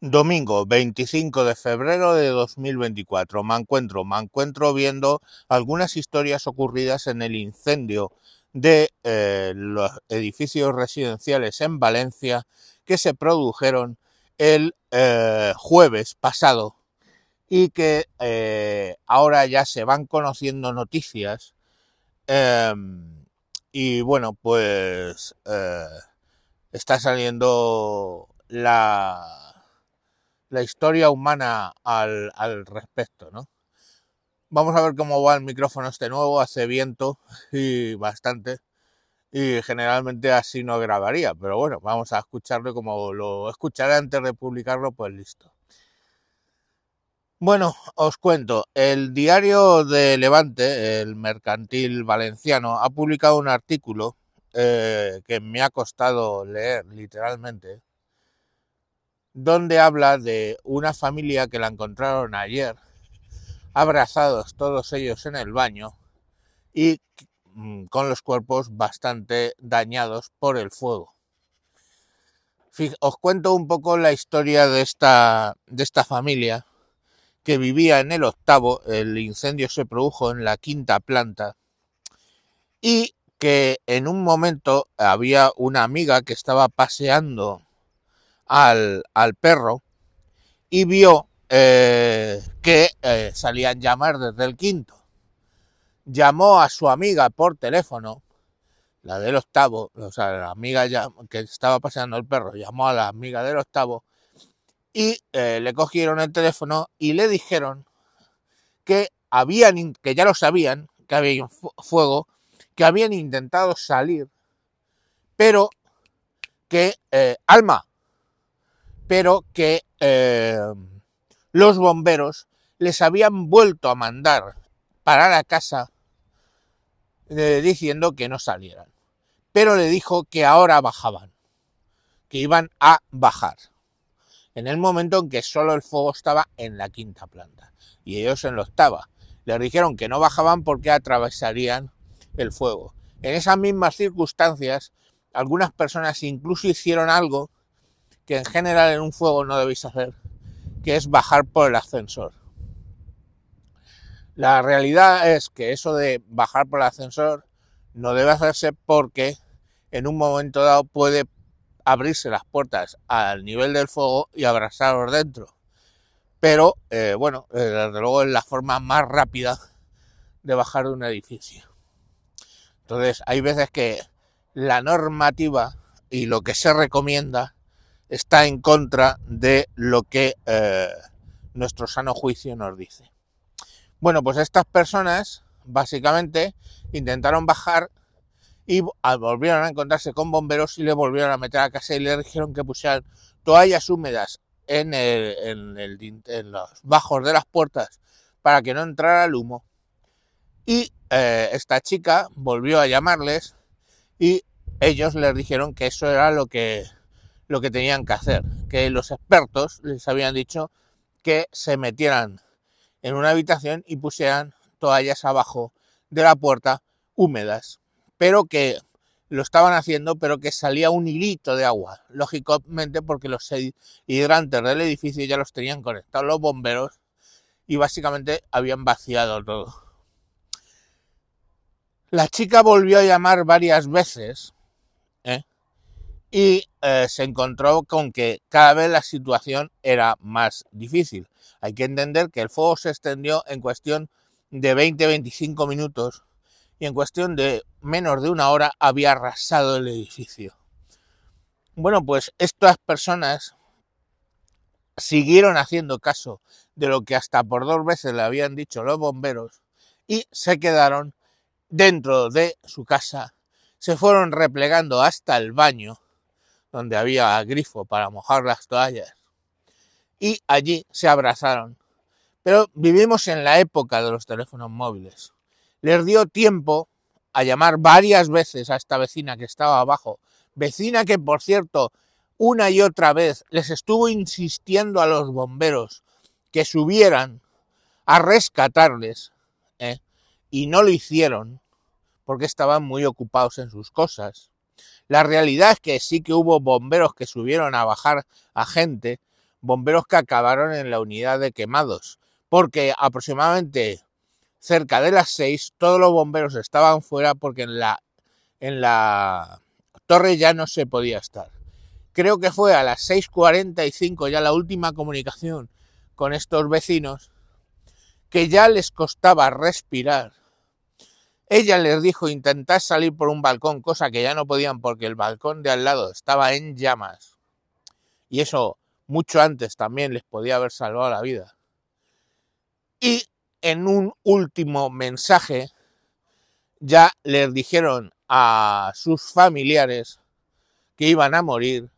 Domingo 25 de febrero de 2024. Me encuentro, me encuentro viendo algunas historias ocurridas en el incendio de eh, los edificios residenciales en Valencia que se produjeron el eh, jueves pasado y que eh, ahora ya se van conociendo noticias em, y bueno pues está saliendo la la historia humana al, respecto, ¿no? Vamos a ver cómo va el micrófono este nuevo, hace viento y bastante. Y generalmente así no grabaría, pero bueno, vamos a escucharlo como lo escucharé antes de publicarlo, pues listo. Bueno, os cuento, el diario de Levante, el mercantil valenciano, ha publicado un artículo eh, que me ha costado leer literalmente, donde habla de una familia que la encontraron ayer, abrazados todos ellos en el baño y mm, con los cuerpos bastante dañados por el fuego. Os cuento un poco la historia de esta, de esta familia que vivía en el octavo, el incendio se produjo en la quinta planta y que en un momento había una amiga que estaba paseando al, al perro y vio eh, que eh, salían llamar desde el quinto. Llamó a su amiga por teléfono, la del octavo, o sea, la amiga ya, que estaba paseando el perro, llamó a la amiga del octavo y eh, le cogieron el teléfono y le dijeron que habían, que ya lo sabían, que había fuego, que habían intentado salir, pero que, Alma, pero que eh, los bomberos les habían vuelto a mandar para la casa diciendo que no salieran. Pero le dijo que ahora bajaban, que iban a bajar. En el momento en que solo el fuego estaba en la quinta planta y ellos en la octava. Les dijeron que no bajaban porque atravesarían el fuego. En esas mismas circunstancias, algunas personas incluso hicieron algo que en general en un fuego no debéis hacer, que es bajar por el ascensor. La realidad es que eso de bajar por el ascensor no debe hacerse porque en un momento dado puede abrirse las puertas al nivel del fuego y abrasaros dentro. Pero eh, bueno, eh, desde luego es la forma más rápida de bajar de un edificio. Entonces hay veces que la normativa y lo que se recomienda está en contra de lo que eh, nuestro sano juicio nos dice. Bueno, pues estas personas básicamente intentaron bajar y volvieron a encontrarse con bomberos y le volvieron a meter a casa y le dijeron que pusieran toallas húmedas en, los bajos de las puertas para que no entrara el humo. Y eh, esta chica volvió a llamarles y ellos les dijeron que eso era lo que lo que tenían que hacer, que los expertos les habían dicho que se metieran en una habitación y pusieran toallas abajo de la puerta húmedas, pero que lo estaban haciendo, pero que salía un hilito de agua, lógicamente porque los hidrantes del edificio ya los tenían conectados los bomberos y básicamente habían vaciado todo. La chica volvió a llamar varias veces ¿eh? Y eh, se encontró con que cada vez la situación era más difícil. Hay que entender que el fuego se extendió en cuestión de 20-25 minutos y en cuestión de menos de una hora había arrasado el edificio. Bueno, pues estas personas siguieron haciendo caso de lo que hasta por dos veces le habían dicho los bomberos y se quedaron dentro de su casa, se fueron replegando hasta el baño donde había grifo para mojar las toallas. Y allí se abrazaron. Pero vivimos en la época de los teléfonos móviles. Les dio tiempo a llamar varias veces a esta vecina que estaba abajo. Vecina que, por cierto, una y otra vez les estuvo insistiendo a los bomberos que subieran a rescatarles. ¿eh? Y no lo hicieron porque estaban muy ocupados en sus cosas. La realidad es que sí que hubo bomberos que subieron a bajar a gente bomberos que acabaron en la unidad de quemados, porque aproximadamente cerca de las 6 todos los bomberos estaban fuera porque en la, en la torre ya no se podía estar. Creo que fue a las 6.45 ya la última comunicación con estos vecinos que ya les costaba respirar. Ella les dijo intentar salir por un balcón, cosa que ya no podían porque el balcón de al lado estaba en llamas. Y eso mucho antes también les podía haber salvado la vida. Y en un último mensaje ya les dijeron a sus familiares que iban a morir,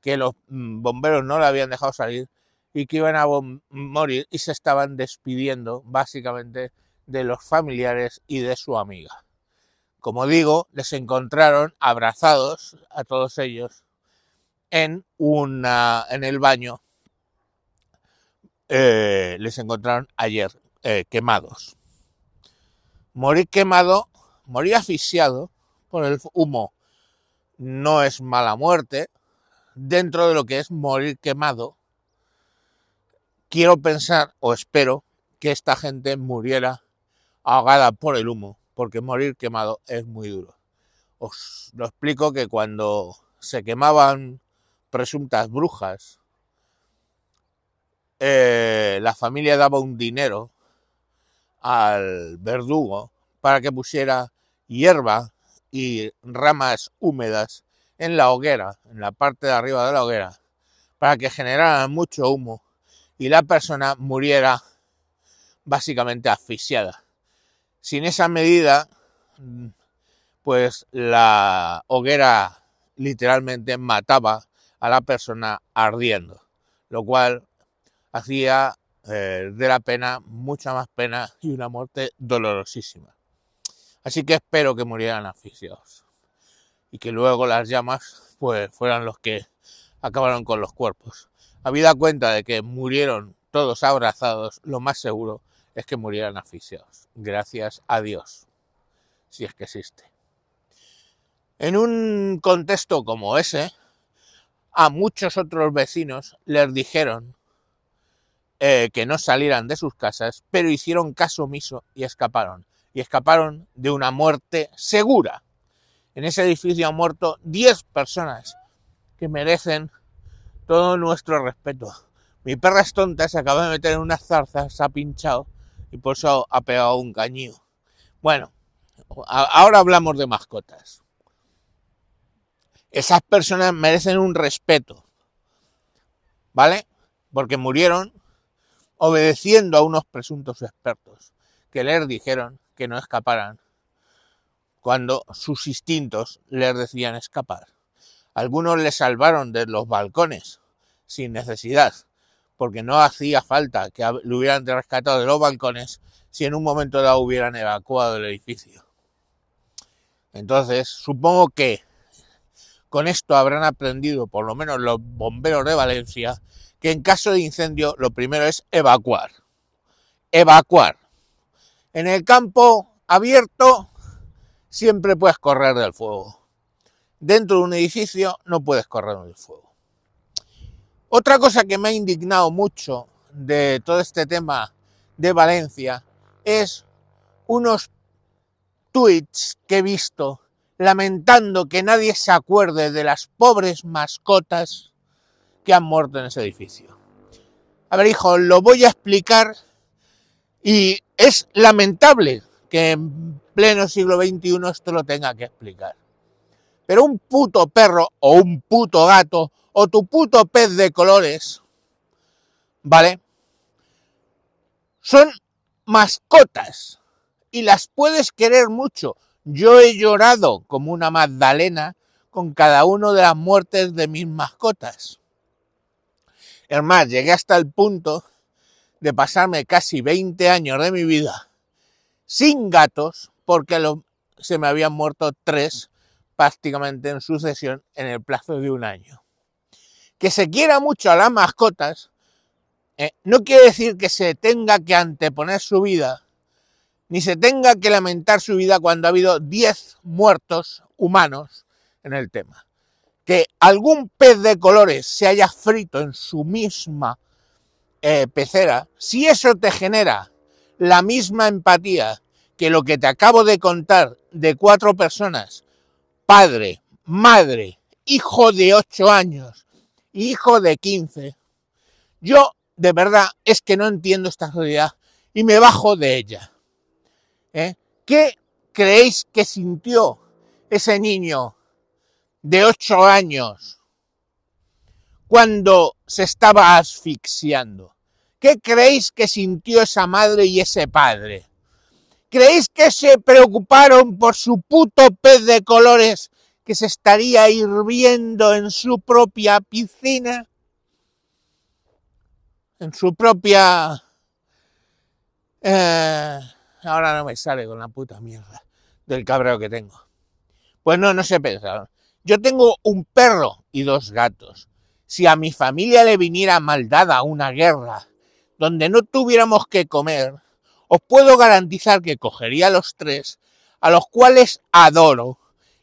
que los mm, bomberos no la habían dejado salir y que iban a morir y se estaban despidiendo básicamente de los familiares y de su amiga. Como digo, les encontraron abrazados a todos ellos en una en el baño. Eh, les encontraron ayer eh, quemados. Morir quemado, morir asfixiado por el humo no es mala muerte. Dentro de lo que es morir quemado, quiero pensar o espero que esta gente muriera ahogada por el humo, porque morir quemado es muy duro. Os lo explico que cuando se quemaban presuntas brujas, eh, la familia daba un dinero al verdugo para que pusiera hierba y ramas húmedas en la hoguera, en la parte de arriba de la hoguera, para que generara mucho humo y la persona muriera básicamente asfixiada. Sin esa medida, pues la hoguera literalmente mataba a la persona ardiendo, lo cual hacía eh, de la pena mucha más pena y una muerte dolorosísima. Así que espero que murieran asfixiados y que luego las llamas pues fueran los que acabaron con los cuerpos. Habida cuenta de que murieron todos abrazados, lo más seguro es que murieran asfixiados. Gracias a Dios, si es que existe. En un contexto como ese, a muchos otros vecinos les dijeron eh, que no salieran de sus casas, pero hicieron caso omiso y escaparon. Y escaparon de una muerte segura. En ese edificio han muerto 10 personas que merecen todo nuestro respeto. Mi perra es tonta, se acaba de meter en unas zarzas, se ha pinchado y por eso ha pegado un cañío. Bueno, ahora hablamos de mascotas. Esas personas merecen un respeto, ¿vale? Porque murieron obedeciendo a unos presuntos expertos que les dijeron que no escaparan cuando sus instintos les decían escapar. Algunos les salvaron de los balcones sin necesidad, porque no hacía falta que lo hubieran rescatado de los balcones si en un momento dado hubieran evacuado el edificio. Entonces, supongo que con esto habrán aprendido, por lo menos los bomberos de Valencia, que en caso de incendio lo primero es evacuar. Evacuar. En el campo abierto siempre puedes correr del fuego. Dentro de un edificio no puedes correr del fuego. Otra cosa que me ha indignado mucho de todo este tema de Valencia es unos tweets que he visto lamentando que nadie se acuerde de las pobres mascotas que han muerto en ese edificio. A ver, hijo, lo voy a explicar y es lamentable que en pleno siglo XXI esto lo tenga que explicar. Pero un puto perro o un puto gato o tu puto pez de colores, ¿vale? Son mascotas y las puedes querer mucho. Yo he llorado como una Magdalena con cada una de las muertes de mis mascotas. Es más, llegué hasta el punto de pasarme casi 20 años de mi vida sin gatos porque se me habían muerto tres prácticamente en sucesión en el plazo de un año que se quiera mucho a las mascotas, eh, no quiere decir que se tenga que anteponer su vida, ni se tenga que lamentar su vida cuando ha habido 10 muertos humanos en el tema. que algún pez de colores se haya frito en su misma eh, pecera, si eso te genera la misma empatía que lo que te acabo de contar de cuatro personas, padre, madre, hijo de ocho años, hijo de quince, yo de verdad es que no entiendo esta realidad y me bajo de ella. ¿Eh? ¿Qué creéis que sintió ese niño de ocho años cuando se estaba asfixiando? ¿Qué creéis que sintió esa madre y ese padre? ¿Creéis que se preocuparon por su puto pez de colores que se estaría hirviendo en su propia piscina? En su propia... Eh, ahora no me sale con la puta mierda del cabreo que tengo. Pues no, no se pensaron. Yo tengo un perro y dos gatos. Si a mi familia le viniera maldada una guerra donde no tuviéramos que comer, os puedo garantizar que cogería los tres, a los cuales adoro,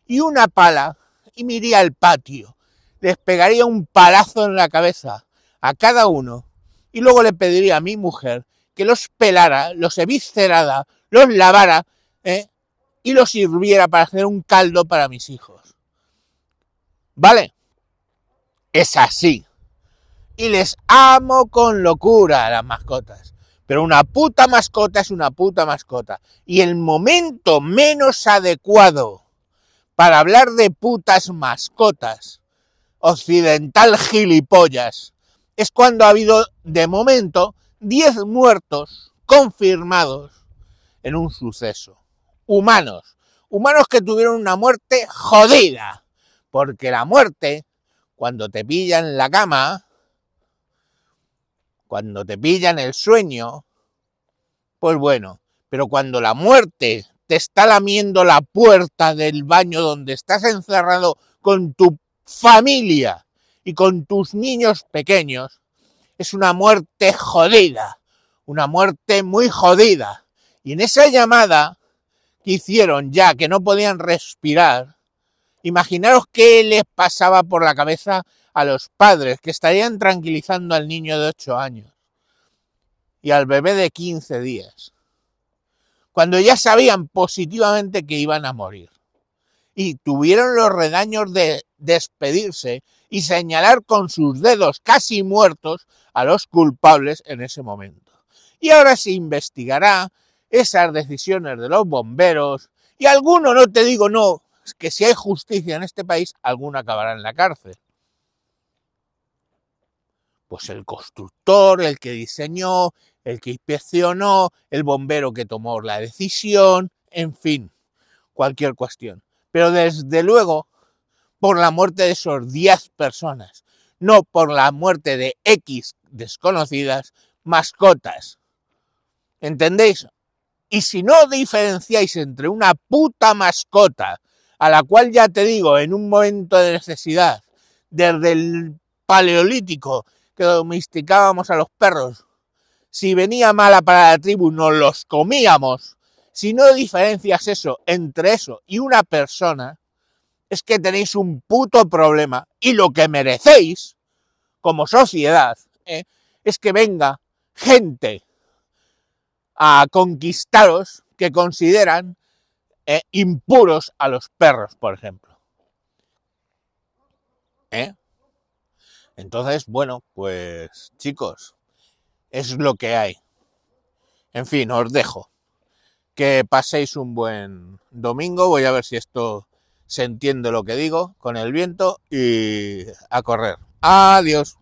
y una pala, y me iría al patio, les pegaría un palazo en la cabeza a cada uno, y luego le pediría a mi mujer que los pelara, los eviscerara, los lavara, ¿eh? y los sirviera para hacer un caldo para mis hijos. ¿Vale? Es así y les amo con locura a las mascotas. Pero una puta mascota es una puta mascota. Y el momento menos adecuado para hablar de putas mascotas, occidental gilipollas, es cuando ha habido de momento 10 muertos confirmados en un suceso. Humanos. Humanos que tuvieron una muerte jodida. Porque la muerte, cuando te pilla en la cama, cuando te pillan el sueño, pues bueno, pero cuando la muerte te está lamiendo la puerta del baño donde estás encerrado con tu familia y con tus niños pequeños, es una muerte jodida, una muerte muy jodida. Y en esa llamada que hicieron ya que no podían respirar, imaginaros qué les pasaba por la cabeza a los padres que estarían tranquilizando al niño de 8 años y al bebé de 15 días, cuando ya sabían positivamente que iban a morir. Y tuvieron los redaños de despedirse y señalar con sus dedos casi muertos a los culpables en ese momento. Y ahora se investigará esas decisiones de los bomberos y alguno, no te digo no, que si hay justicia en este país, alguno acabará en la cárcel pues el constructor, el que diseñó, el que inspeccionó, el bombero que tomó la decisión, en fin, cualquier cuestión. Pero desde luego, por la muerte de esos 10 personas, no por la muerte de X desconocidas mascotas. ¿Entendéis? Y si no diferenciáis entre una puta mascota, a la cual ya te digo, en un momento de necesidad, desde el paleolítico que domesticábamos a los perros. Si venía mala para la tribu, nos los comíamos. Si no diferencias eso entre eso y una persona, es que tenéis un puto problema. Y lo que merecéis, como sociedad, ¿eh? es que venga gente a conquistaros que consideran eh, impuros a los perros, por ejemplo. ¿Eh? Entonces, bueno, pues chicos, es lo que hay. En fin, os dejo. Que paséis un buen domingo. Voy a ver si esto se entiende lo que digo con el viento y a correr. Adiós.